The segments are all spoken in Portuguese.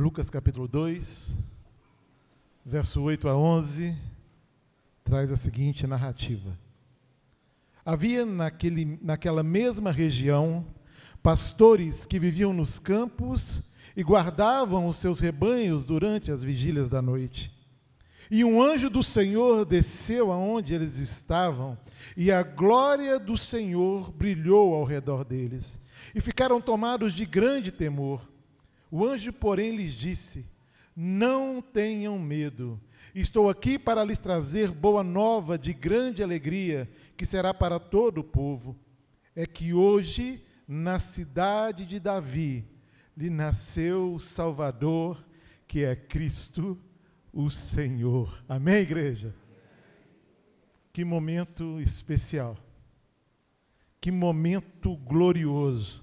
Lucas capítulo 2, verso 8 a 11, traz a seguinte narrativa. Havia naquele, naquela mesma região pastores que viviam nos campos e guardavam os seus rebanhos durante as vigílias da noite. E um anjo do Senhor desceu aonde eles estavam, e a glória do Senhor brilhou ao redor deles, e ficaram tomados de grande temor. O anjo, porém, lhes disse: Não tenham medo. Estou aqui para lhes trazer boa nova de grande alegria, que será para todo o povo. É que hoje, na cidade de Davi, lhe nasceu o Salvador, que é Cristo o Senhor. Amém, igreja? Que momento especial. Que momento glorioso.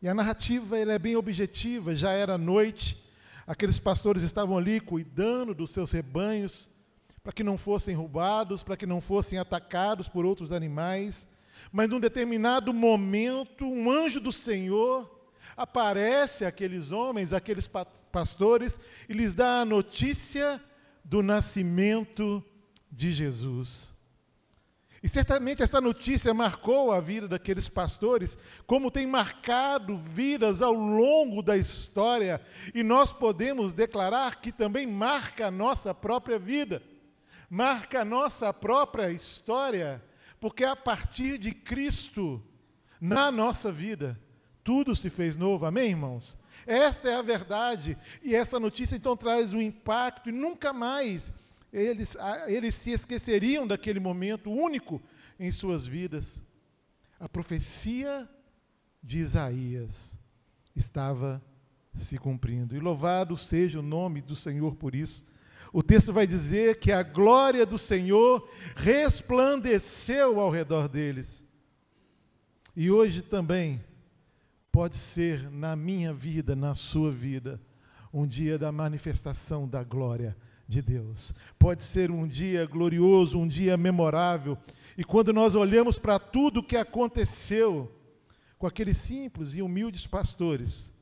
E a narrativa ela é bem objetiva, já era noite, aqueles pastores estavam ali cuidando dos seus rebanhos, para que não fossem roubados, para que não fossem atacados por outros animais. Mas num determinado momento, um anjo do Senhor aparece aqueles homens, aqueles pastores, e lhes dá a notícia do nascimento de Jesus. E certamente essa notícia marcou a vida daqueles pastores, como tem marcado vidas ao longo da história, e nós podemos declarar que também marca a nossa própria vida, marca a nossa própria história, porque a partir de Cristo, na nossa vida, tudo se fez novo, amém, irmãos? Esta é a verdade, e essa notícia então traz um impacto, e nunca mais eles, eles se esqueceriam daquele momento único em suas vidas. A profecia de Isaías estava se cumprindo, e louvado seja o nome do Senhor por isso. O texto vai dizer que a glória do Senhor resplandeceu ao redor deles. E hoje também pode ser na minha vida, na sua vida, um dia da manifestação da glória de Deus. Pode ser um dia glorioso, um dia memorável. E quando nós olhamos para tudo o que aconteceu com aqueles simples e humildes pastores,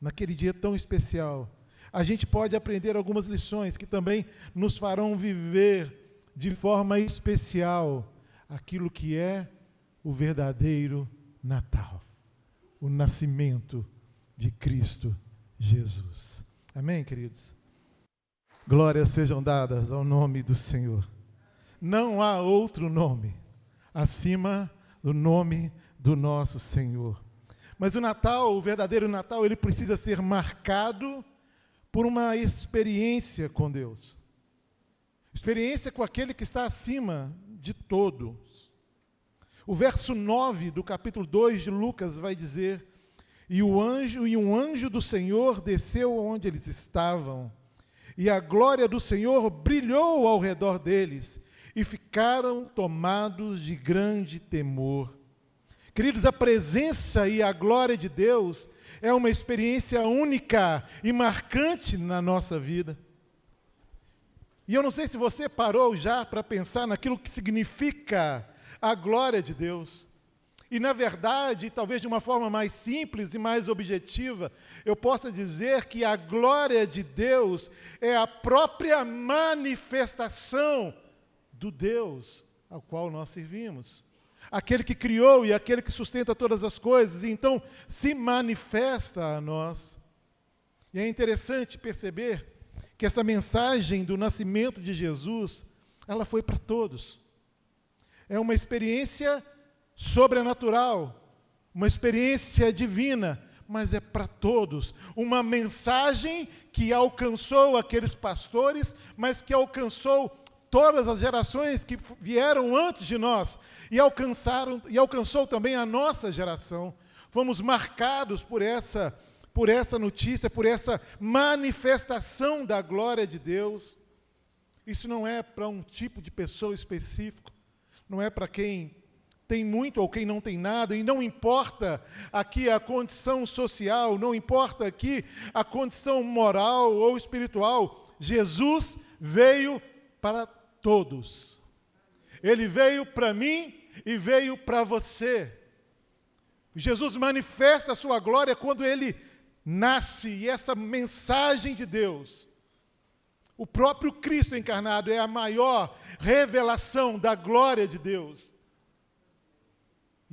naquele dia tão especial, a gente pode aprender algumas lições que também nos farão viver de forma especial aquilo que é o verdadeiro Natal o nascimento de Cristo Jesus. Amém, queridos? Glórias sejam dadas ao nome do Senhor. Não há outro nome acima do nome do nosso Senhor. Mas o Natal, o verdadeiro Natal, ele precisa ser marcado por uma experiência com Deus. Experiência com aquele que está acima de todos. O verso 9 do capítulo 2 de Lucas vai dizer: E o anjo e um anjo do Senhor desceu onde eles estavam, e a glória do Senhor brilhou ao redor deles, e ficaram tomados de grande temor. Queridos, a presença e a glória de Deus é uma experiência única e marcante na nossa vida. E eu não sei se você parou já para pensar naquilo que significa a glória de Deus. E, na verdade, talvez de uma forma mais simples e mais objetiva, eu possa dizer que a glória de Deus é a própria manifestação do Deus ao qual nós servimos. Aquele que criou e aquele que sustenta todas as coisas, e então se manifesta a nós. E é interessante perceber que essa mensagem do nascimento de Jesus, ela foi para todos é uma experiência sobrenatural, uma experiência divina, mas é para todos. Uma mensagem que alcançou aqueles pastores, mas que alcançou todas as gerações que vieram antes de nós e alcançaram e alcançou também a nossa geração. Fomos marcados por essa por essa notícia, por essa manifestação da glória de Deus. Isso não é para um tipo de pessoa específico não é para quem tem muito ou quem não tem nada, e não importa aqui a condição social, não importa aqui a condição moral ou espiritual, Jesus veio para todos. Ele veio para mim e veio para você. Jesus manifesta a sua glória quando ele nasce e essa mensagem de Deus, o próprio Cristo encarnado é a maior revelação da glória de Deus.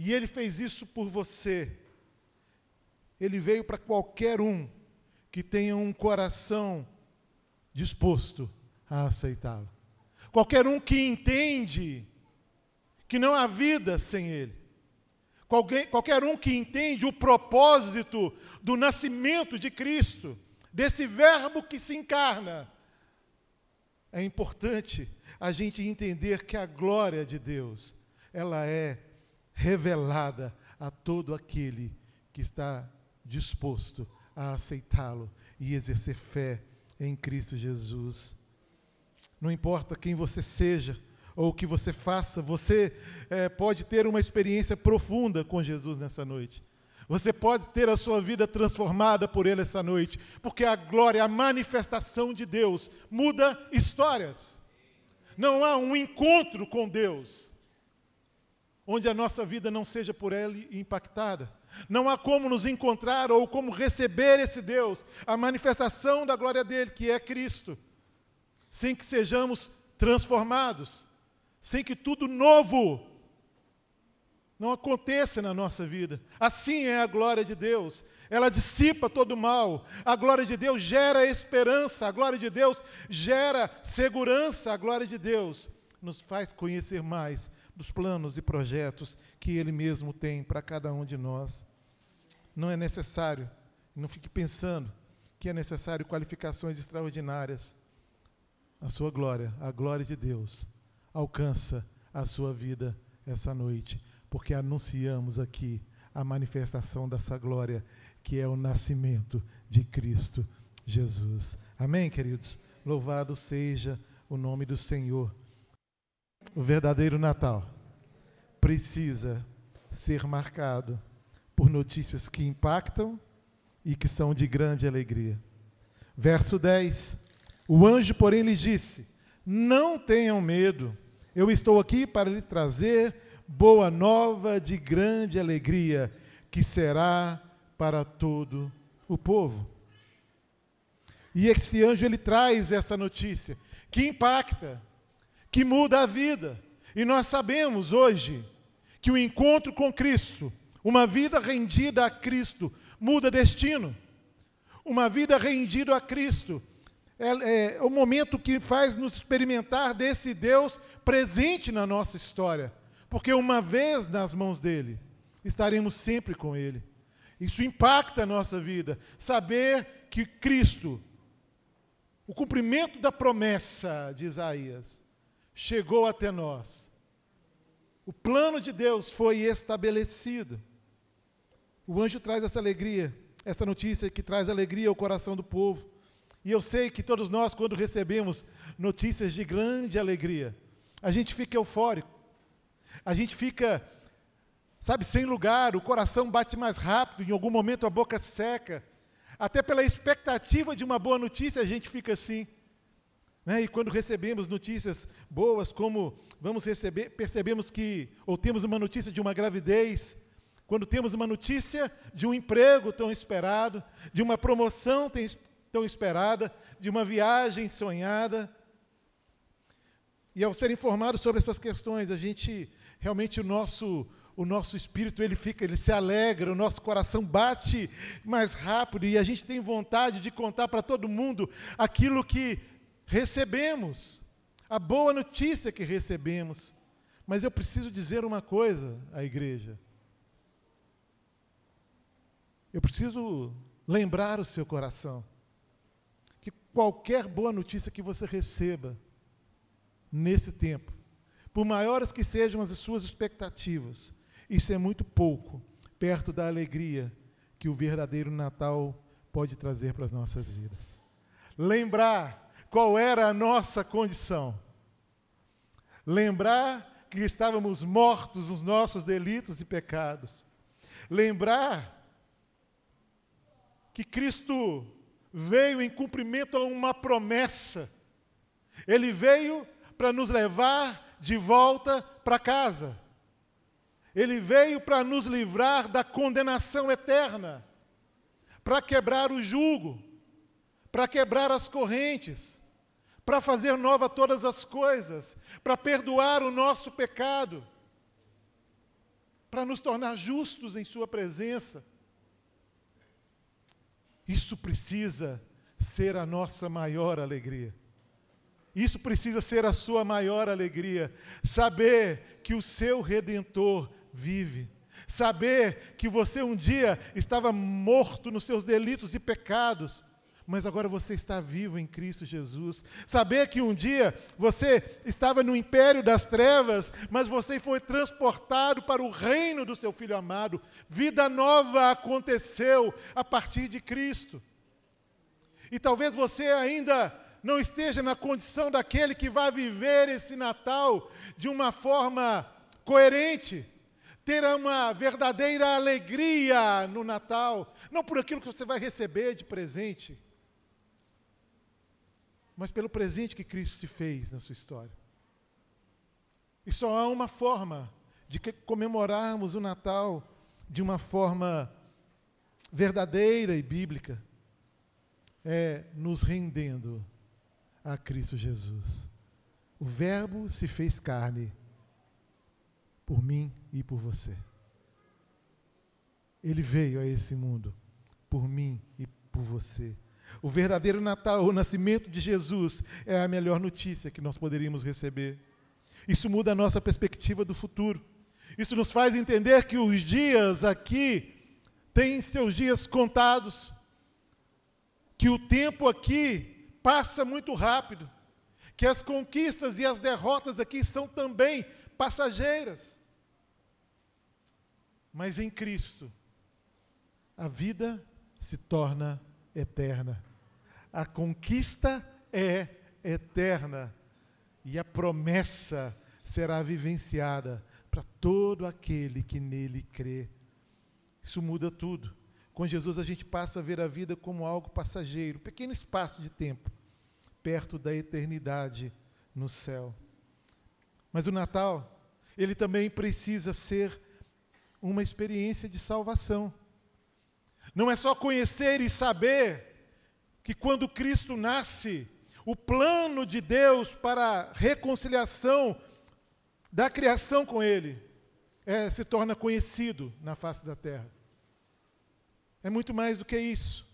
E ele fez isso por você. Ele veio para qualquer um que tenha um coração disposto a aceitá-lo. Qualquer um que entende que não há vida sem ele. Qualquer, um que entende o propósito do nascimento de Cristo, desse Verbo que se encarna. É importante a gente entender que a glória de Deus, ela é revelada a todo aquele que está disposto a aceitá-lo e exercer fé em Cristo Jesus. Não importa quem você seja, ou o que você faça, você é, pode ter uma experiência profunda com Jesus nessa noite. Você pode ter a sua vida transformada por Ele essa noite, porque a glória, a manifestação de Deus muda histórias. Não há um encontro com Deus onde a nossa vida não seja por Ele impactada. Não há como nos encontrar ou como receber esse Deus, a manifestação da glória dele, que é Cristo, sem que sejamos transformados sem que tudo novo não aconteça na nossa vida. Assim é a glória de Deus. Ela dissipa todo o mal. A glória de Deus gera esperança. A glória de Deus gera segurança. A glória de Deus nos faz conhecer mais dos planos e projetos que Ele mesmo tem para cada um de nós. Não é necessário, não fique pensando que é necessário qualificações extraordinárias. A sua glória, a glória de Deus alcança a sua vida essa noite, porque anunciamos aqui a manifestação dessa glória, que é o nascimento de Cristo Jesus. Amém, queridos? Louvado seja o nome do Senhor. O verdadeiro Natal precisa ser marcado por notícias que impactam e que são de grande alegria. Verso 10: O anjo, porém, lhe disse: não tenham medo, eu estou aqui para lhe trazer boa nova de grande alegria, que será para todo o povo. E esse anjo ele traz essa notícia que impacta, que muda a vida. E nós sabemos hoje que o encontro com Cristo, uma vida rendida a Cristo, muda destino. Uma vida rendida a Cristo é, é o momento que faz nos experimentar desse Deus presente na nossa história. Porque uma vez nas mãos dele, estaremos sempre com ele. Isso impacta a nossa vida. Saber que Cristo, o cumprimento da promessa de Isaías, chegou até nós. O plano de Deus foi estabelecido. O anjo traz essa alegria, essa notícia que traz alegria ao coração do povo. E eu sei que todos nós, quando recebemos notícias de grande alegria, a gente fica eufórico, a gente fica, sabe, sem lugar, o coração bate mais rápido, em algum momento a boca seca, até pela expectativa de uma boa notícia a gente fica assim. Né? E quando recebemos notícias boas, como vamos receber, percebemos que, ou temos uma notícia de uma gravidez, quando temos uma notícia de um emprego tão esperado, de uma promoção tão esperada, de uma viagem sonhada. E ao ser informado sobre essas questões, a gente realmente o nosso o nosso espírito ele fica, ele se alegra, o nosso coração bate mais rápido e a gente tem vontade de contar para todo mundo aquilo que recebemos, a boa notícia que recebemos. Mas eu preciso dizer uma coisa à igreja. Eu preciso lembrar o seu coração qualquer boa notícia que você receba nesse tempo, por maiores que sejam as suas expectativas, isso é muito pouco perto da alegria que o verdadeiro Natal pode trazer para as nossas vidas. Lembrar qual era a nossa condição. Lembrar que estávamos mortos nos nossos delitos e pecados. Lembrar que Cristo veio em cumprimento a uma promessa. Ele veio para nos levar de volta para casa. Ele veio para nos livrar da condenação eterna, para quebrar o jugo, para quebrar as correntes, para fazer nova todas as coisas, para perdoar o nosso pecado, para nos tornar justos em Sua presença. Isso precisa ser a nossa maior alegria. Isso precisa ser a sua maior alegria. Saber que o seu redentor vive. Saber que você um dia estava morto nos seus delitos e pecados, mas agora você está vivo em Cristo Jesus. Saber que um dia você estava no império das trevas, mas você foi transportado para o reino do seu filho amado. Vida nova aconteceu a partir de Cristo. E talvez você ainda não esteja na condição daquele que vai viver esse Natal de uma forma coerente, ter uma verdadeira alegria no Natal, não por aquilo que você vai receber de presente, mas pelo presente que Cristo se fez na sua história. E só há uma forma de comemorarmos o Natal de uma forma verdadeira e bíblica, é nos rendendo a Cristo Jesus. O Verbo se fez carne por mim e por você. Ele veio a esse mundo por mim e por você. O verdadeiro Natal, o nascimento de Jesus, é a melhor notícia que nós poderíamos receber. Isso muda a nossa perspectiva do futuro. Isso nos faz entender que os dias aqui têm seus dias contados, que o tempo aqui passa muito rápido, que as conquistas e as derrotas aqui são também passageiras. Mas em Cristo, a vida se torna eterna. A conquista é eterna. E a promessa será vivenciada para todo aquele que nele crê. Isso muda tudo. Com Jesus a gente passa a ver a vida como algo passageiro, um pequeno espaço de tempo, perto da eternidade no céu. Mas o Natal, ele também precisa ser uma experiência de salvação. Não é só conhecer e saber que quando Cristo nasce, o plano de Deus para a reconciliação da criação com Ele é, se torna conhecido na face da terra. É muito mais do que isso.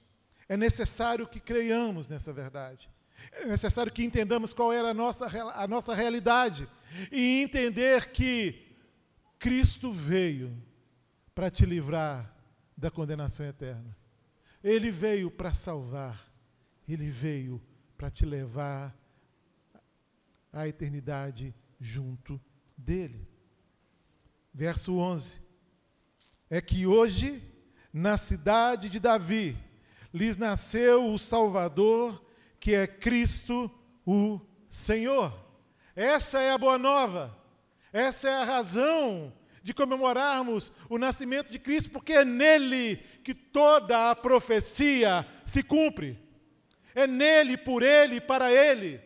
É necessário que creiamos nessa verdade. É necessário que entendamos qual era a nossa, a nossa realidade e entender que Cristo veio para te livrar da condenação eterna. Ele veio para salvar. Ele veio para te levar à eternidade junto dele. Verso 11. É que hoje na cidade de Davi, lhes nasceu o Salvador, que é Cristo o Senhor. Essa é a boa nova. Essa é a razão de comemorarmos o nascimento de Cristo, porque é nele que toda a profecia se cumpre. É nele, por ele, para ele.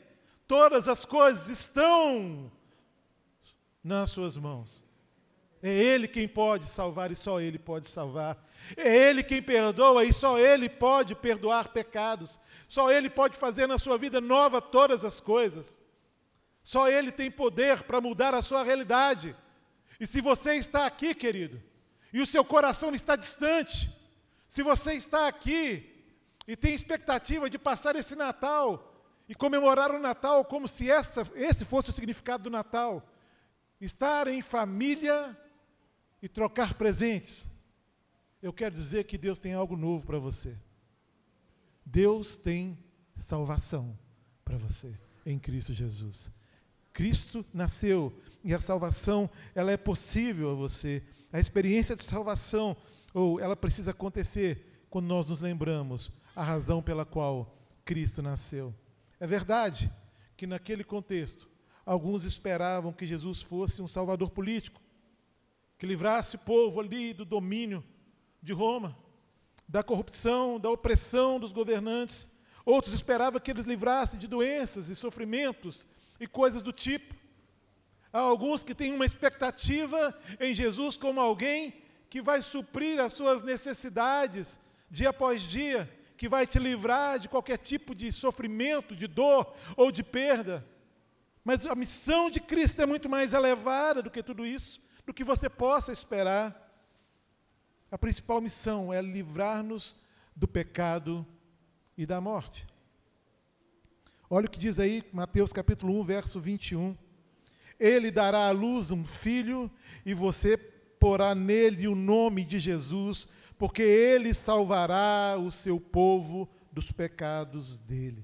Todas as coisas estão nas suas mãos. É Ele quem pode salvar e só Ele pode salvar. É Ele quem perdoa e só Ele pode perdoar pecados. Só Ele pode fazer na sua vida nova todas as coisas. Só Ele tem poder para mudar a sua realidade. E se você está aqui, querido, e o seu coração está distante, se você está aqui e tem expectativa de passar esse Natal e comemorar o Natal como se essa, esse fosse o significado do Natal, estar em família e trocar presentes, eu quero dizer que Deus tem algo novo para você. Deus tem salvação para você em Cristo Jesus. Cristo nasceu e a salvação, ela é possível a você. A experiência de salvação, ou ela precisa acontecer quando nós nos lembramos a razão pela qual Cristo nasceu. É verdade que naquele contexto, alguns esperavam que Jesus fosse um salvador político, que livrasse o povo ali do domínio de Roma, da corrupção, da opressão dos governantes. Outros esperavam que eles livrassem de doenças e sofrimentos e coisas do tipo. Há alguns que têm uma expectativa em Jesus como alguém que vai suprir as suas necessidades dia após dia, que vai te livrar de qualquer tipo de sofrimento, de dor ou de perda. Mas a missão de Cristo é muito mais elevada do que tudo isso, do que você possa esperar. A principal missão é livrar-nos do pecado e da morte. Olha o que diz aí Mateus capítulo 1, verso 21. Ele dará à luz um filho e você porá nele o nome de Jesus, porque ele salvará o seu povo dos pecados dele.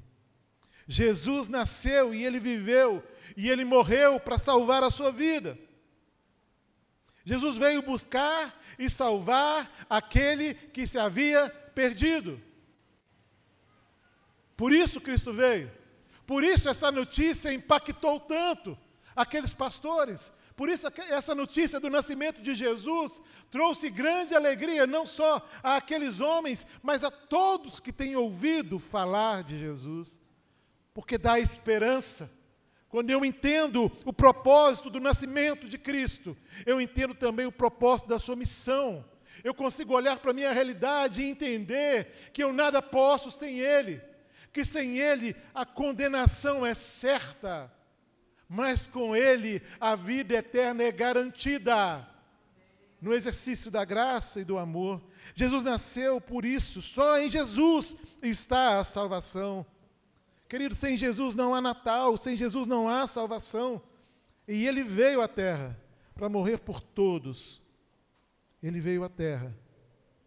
Jesus nasceu e ele viveu e ele morreu para salvar a sua vida. Jesus veio buscar e salvar aquele que se havia perdido. Por isso Cristo veio. Por isso essa notícia impactou tanto aqueles pastores. Por isso essa notícia do nascimento de Jesus trouxe grande alegria não só àqueles homens, mas a todos que têm ouvido falar de Jesus. Porque dá esperança. Quando eu entendo o propósito do nascimento de Cristo, eu entendo também o propósito da sua missão. Eu consigo olhar para a minha realidade e entender que eu nada posso sem Ele, que sem Ele a condenação é certa, mas com Ele a vida eterna é garantida. No exercício da graça e do amor, Jesus nasceu por isso, só em Jesus está a salvação. Querido, sem Jesus não há Natal, sem Jesus não há salvação. E ele veio à terra para morrer por todos. Ele veio à terra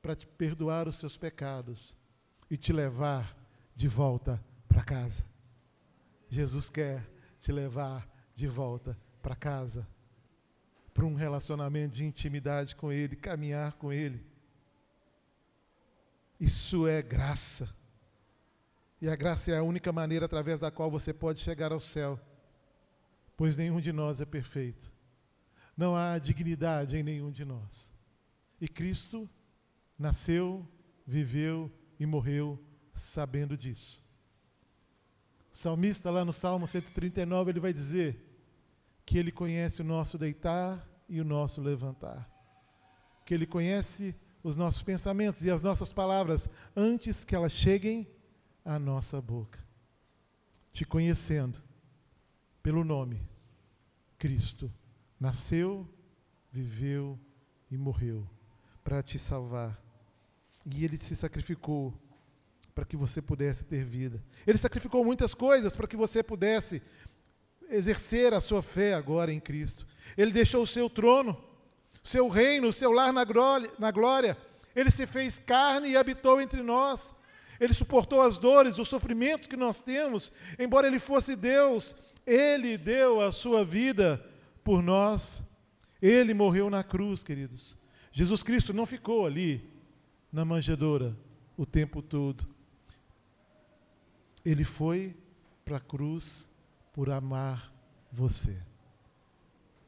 para te perdoar os seus pecados e te levar de volta para casa. Jesus quer te levar de volta para casa, para um relacionamento de intimidade com Ele, caminhar com Ele. Isso é graça. E a graça é a única maneira através da qual você pode chegar ao céu, pois nenhum de nós é perfeito. Não há dignidade em nenhum de nós. E Cristo nasceu, viveu e morreu sabendo disso. O salmista, lá no Salmo 139, ele vai dizer que ele conhece o nosso deitar e o nosso levantar, que ele conhece os nossos pensamentos e as nossas palavras antes que elas cheguem a nossa boca. Te conhecendo pelo nome, Cristo nasceu, viveu e morreu para te salvar. E ele se sacrificou para que você pudesse ter vida. Ele sacrificou muitas coisas para que você pudesse exercer a sua fé agora em Cristo. Ele deixou o seu trono, o seu reino, o seu lar na glória. Ele se fez carne e habitou entre nós. Ele suportou as dores, os sofrimentos que nós temos, embora ele fosse Deus, ele deu a sua vida por nós. Ele morreu na cruz, queridos. Jesus Cristo não ficou ali na manjedoura o tempo todo. Ele foi para a cruz por amar você.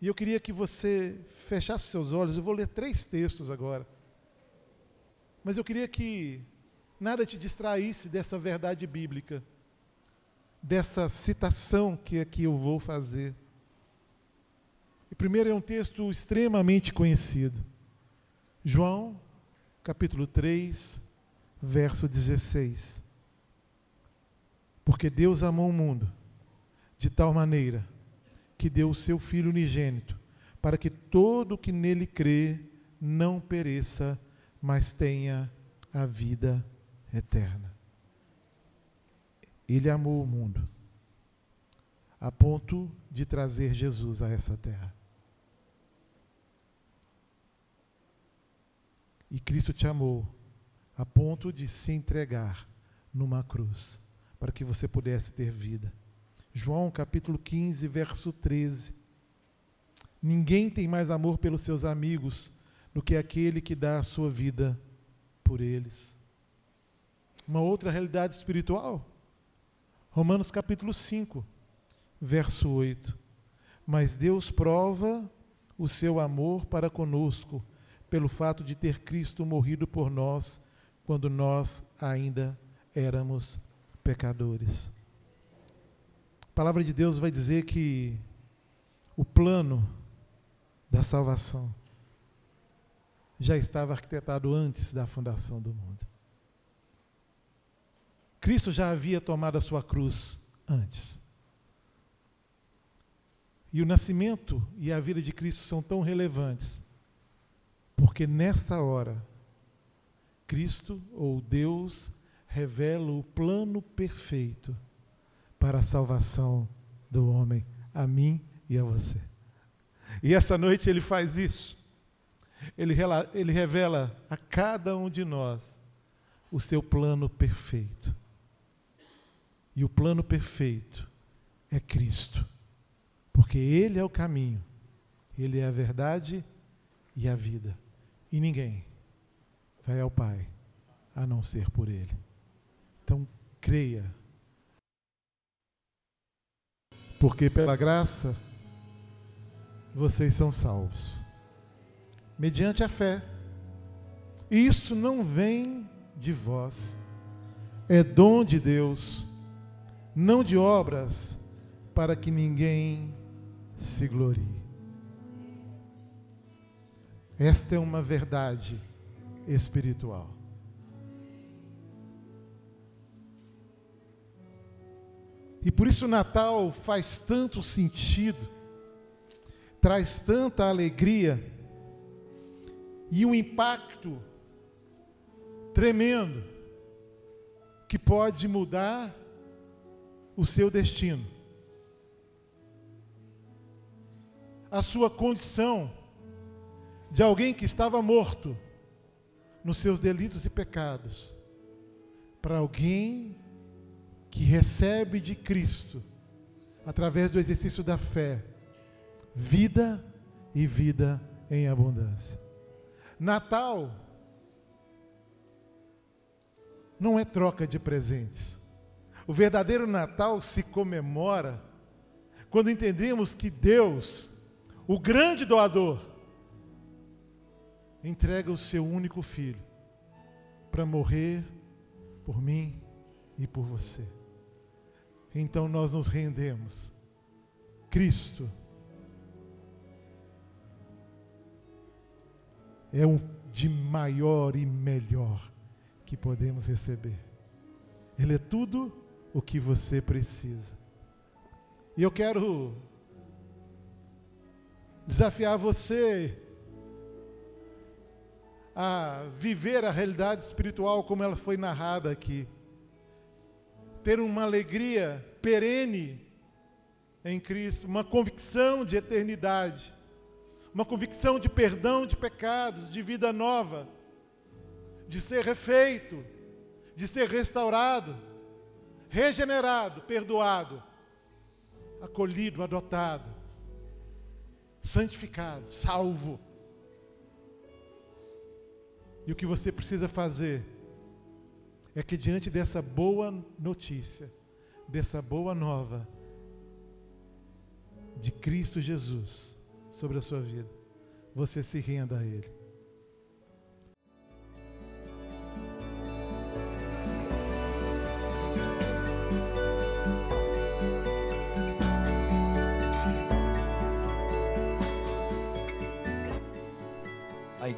E eu queria que você fechasse seus olhos. Eu vou ler três textos agora. Mas eu queria que nada te distraísse dessa verdade bíblica, dessa citação que aqui eu vou fazer. E primeiro é um texto extremamente conhecido. João, capítulo 3, verso 16. Porque Deus amou o mundo de tal maneira que deu o seu Filho unigênito, para que todo o que nele crê não pereça, mas tenha a vida eterna. Ele amou o mundo a ponto de trazer Jesus a essa terra. E Cristo te amou a ponto de se entregar numa cruz para que você pudesse ter vida. João capítulo 15, verso 13. Ninguém tem mais amor pelos seus amigos do que aquele que dá a sua vida por eles uma outra realidade espiritual. Romanos capítulo 5, verso 8. Mas Deus prova o seu amor para conosco pelo fato de ter Cristo morrido por nós quando nós ainda éramos pecadores. A palavra de Deus vai dizer que o plano da salvação já estava arquitetado antes da fundação do mundo. Cristo já havia tomado a sua cruz antes. E o nascimento e a vida de Cristo são tão relevantes, porque nesta hora, Cristo ou Deus revela o plano perfeito para a salvação do homem, a mim e a você. E essa noite ele faz isso. Ele, ele revela a cada um de nós o seu plano perfeito. E o plano perfeito é Cristo. Porque Ele é o caminho, Ele é a verdade e a vida. E ninguém vai ao Pai a não ser por Ele. Então, creia. Porque pela graça vocês são salvos. Mediante a fé. E isso não vem de vós. É dom de Deus, não de obras, para que ninguém se glorie. Esta é uma verdade espiritual. E por isso o Natal faz tanto sentido, traz tanta alegria e um impacto tremendo que pode mudar o seu destino. a sua condição de alguém que estava morto nos seus delitos e pecados, para alguém que recebe de Cristo, através do exercício da fé, vida e vida em abundância. Natal não é troca de presentes. O verdadeiro Natal se comemora quando entendemos que Deus o grande doador, entrega o seu único filho para morrer por mim e por você. Então nós nos rendemos. Cristo é o de maior e melhor que podemos receber. Ele é tudo o que você precisa. E eu quero desafiar você a viver a realidade espiritual como ela foi narrada aqui. Ter uma alegria perene em Cristo, uma convicção de eternidade, uma convicção de perdão de pecados, de vida nova, de ser refeito, de ser restaurado, regenerado, perdoado, acolhido, adotado santificado, salvo. E o que você precisa fazer é que diante dessa boa notícia, dessa boa nova de Cristo Jesus sobre a sua vida, você se renda a Ele.